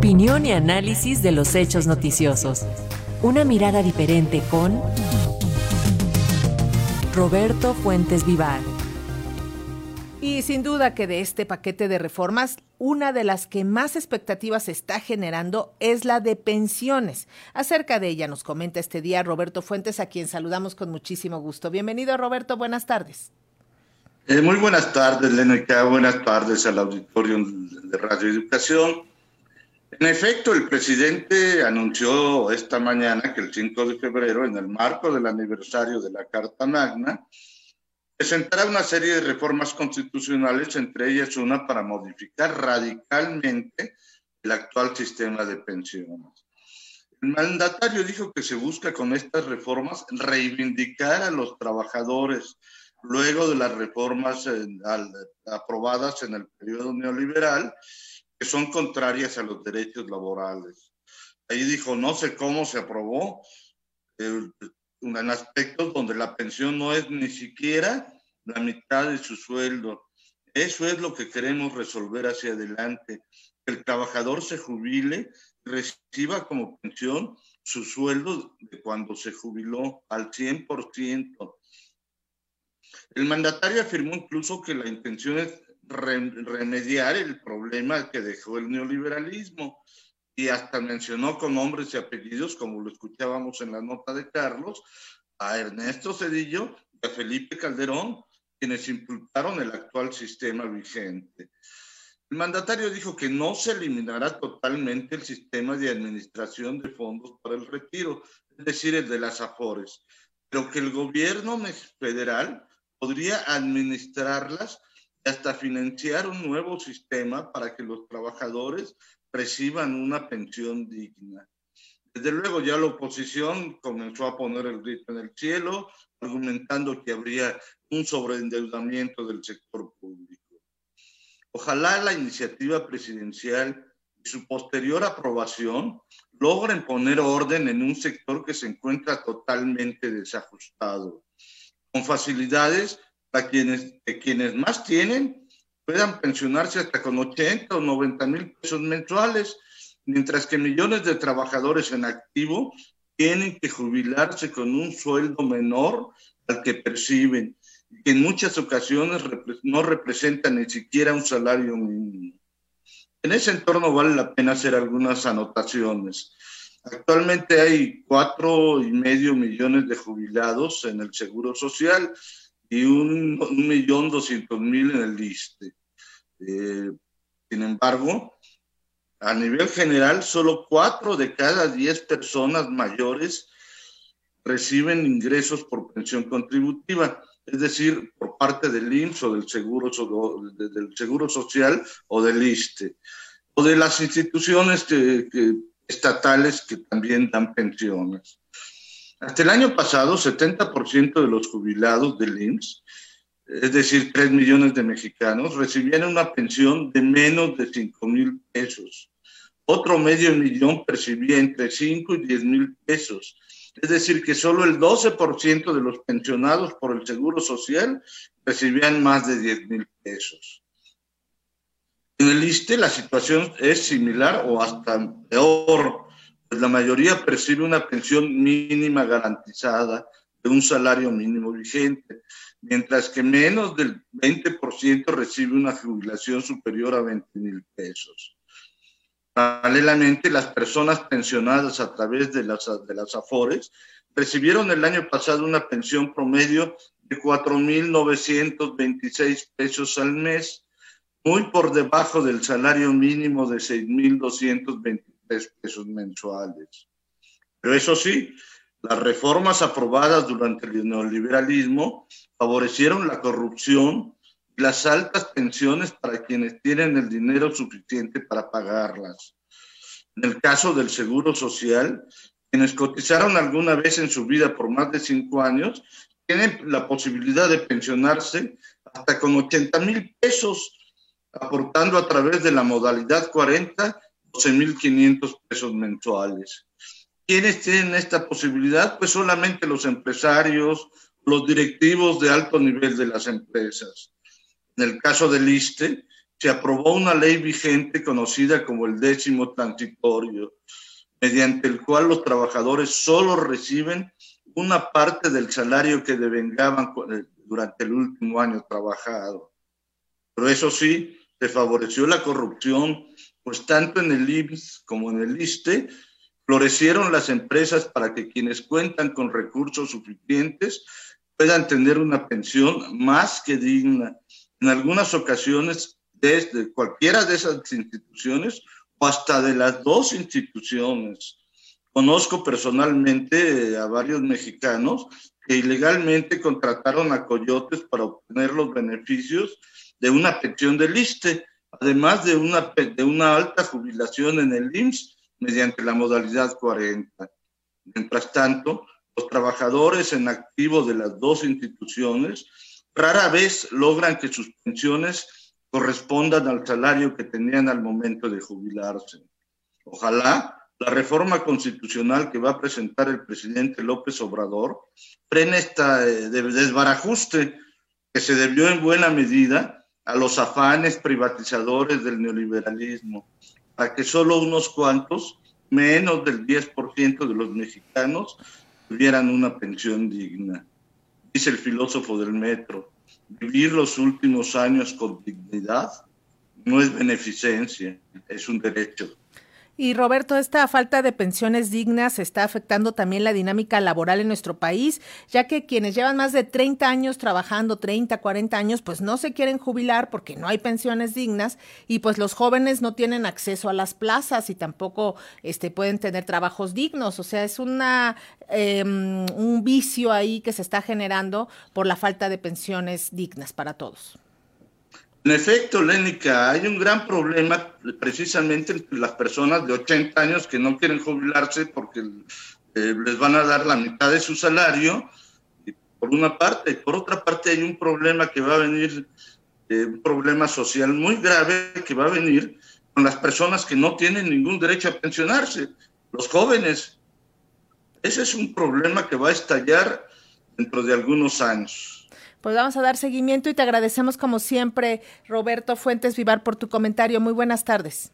Opinión y análisis de los hechos noticiosos. Una mirada diferente con Roberto Fuentes Vivar. Y sin duda que de este paquete de reformas, una de las que más expectativas está generando es la de pensiones. Acerca de ella nos comenta este día Roberto Fuentes, a quien saludamos con muchísimo gusto. Bienvenido, Roberto, buenas tardes. Eh, muy buenas tardes, Lenica. Buenas tardes al auditorio de Radio Educación. En efecto, el presidente anunció esta mañana que el 5 de febrero, en el marco del aniversario de la Carta Magna, presentará una serie de reformas constitucionales, entre ellas una para modificar radicalmente el actual sistema de pensiones. El mandatario dijo que se busca con estas reformas reivindicar a los trabajadores luego de las reformas eh, aprobadas en el periodo neoliberal que son contrarias a los derechos laborales. Ahí dijo, no sé cómo se aprobó, eh, en aspectos donde la pensión no es ni siquiera la mitad de su sueldo. Eso es lo que queremos resolver hacia adelante. Que el trabajador se jubile, reciba como pensión su sueldo de cuando se jubiló al 100%. El mandatario afirmó incluso que la intención es remediar el problema que dejó el neoliberalismo y hasta mencionó con nombres y apellidos, como lo escuchábamos en la nota de Carlos, a Ernesto Cedillo y a Felipe Calderón, quienes impulsaron el actual sistema vigente. El mandatario dijo que no se eliminará totalmente el sistema de administración de fondos para el retiro, es decir, el de las AFORES, pero que el gobierno federal podría administrarlas hasta financiar un nuevo sistema para que los trabajadores reciban una pensión digna. Desde luego ya la oposición comenzó a poner el grito en el cielo, argumentando que habría un sobreendeudamiento del sector público. Ojalá la iniciativa presidencial y su posterior aprobación logren poner orden en un sector que se encuentra totalmente desajustado, con facilidades para quienes, quienes más tienen puedan pensionarse hasta con 80 o 90 mil pesos mensuales, mientras que millones de trabajadores en activo tienen que jubilarse con un sueldo menor al que perciben, que en muchas ocasiones no representan ni siquiera un salario mínimo. En ese entorno vale la pena hacer algunas anotaciones. Actualmente hay cuatro y medio millones de jubilados en el Seguro Social y un, millón doscientos mil en el liste. Eh, sin embargo, a nivel general, solo cuatro de cada diez personas mayores reciben ingresos por pensión contributiva, es decir, por parte del IMSS o del Seguro, del seguro Social o del ISTE, o de las instituciones estatales que también dan pensiones. Hasta el año pasado, 70% de los jubilados del IMSS, es decir, 3 millones de mexicanos, recibían una pensión de menos de 5 mil pesos. Otro medio millón percibía entre 5 y 10 mil pesos. Es decir, que solo el 12% de los pensionados por el Seguro Social recibían más de 10 mil pesos. En el ISTE la situación es similar o hasta peor pues la mayoría percibe una pensión mínima garantizada de un salario mínimo vigente, mientras que menos del 20% recibe una jubilación superior a 20 mil pesos. Paralelamente, las personas pensionadas a través de las, de las AFORES recibieron el año pasado una pensión promedio de 4.926 pesos al mes, muy por debajo del salario mínimo de 6.223 pesos mensuales. Pero eso sí, las reformas aprobadas durante el neoliberalismo favorecieron la corrupción y las altas pensiones para quienes tienen el dinero suficiente para pagarlas. En el caso del Seguro Social, quienes cotizaron alguna vez en su vida por más de cinco años, tienen la posibilidad de pensionarse hasta con 80 mil pesos, aportando a través de la modalidad 40 12.500 pesos mensuales. ¿Quiénes tienen esta posibilidad? Pues solamente los empresarios, los directivos de alto nivel de las empresas. En el caso del ISTE, se aprobó una ley vigente conocida como el décimo transitorio, mediante el cual los trabajadores solo reciben una parte del salario que devengaban durante el último año trabajado. Pero eso sí, se favoreció la corrupción, pues tanto en el IMSS como en el ISTE florecieron las empresas para que quienes cuentan con recursos suficientes puedan tener una pensión más que digna. En algunas ocasiones, desde cualquiera de esas instituciones o hasta de las dos instituciones. Conozco personalmente a varios mexicanos que ilegalmente contrataron a coyotes para obtener los beneficios de una pensión del ISTE, además de una, de una alta jubilación en el IMSS mediante la modalidad 40. Mientras tanto, los trabajadores en activo de las dos instituciones rara vez logran que sus pensiones correspondan al salario que tenían al momento de jubilarse. Ojalá la reforma constitucional que va a presentar el presidente López Obrador frene este desbarajuste que se debió en buena medida a los afanes privatizadores del neoliberalismo, para que solo unos cuantos, menos del 10% de los mexicanos, tuvieran una pensión digna. Dice el filósofo del metro, vivir los últimos años con dignidad no es beneficencia, es un derecho. Y Roberto, esta falta de pensiones dignas está afectando también la dinámica laboral en nuestro país, ya que quienes llevan más de 30 años trabajando, 30, 40 años, pues no se quieren jubilar porque no hay pensiones dignas y pues los jóvenes no tienen acceso a las plazas y tampoco este, pueden tener trabajos dignos. O sea, es una, em, un vicio ahí que se está generando por la falta de pensiones dignas para todos. En efecto, Lénica, hay un gran problema precisamente entre las personas de 80 años que no quieren jubilarse porque eh, les van a dar la mitad de su salario, por una parte. Por otra parte, hay un problema que va a venir, eh, un problema social muy grave que va a venir con las personas que no tienen ningún derecho a pensionarse, los jóvenes. Ese es un problema que va a estallar dentro de algunos años. Pues vamos a dar seguimiento y te agradecemos como siempre, Roberto Fuentes Vivar, por tu comentario. Muy buenas tardes.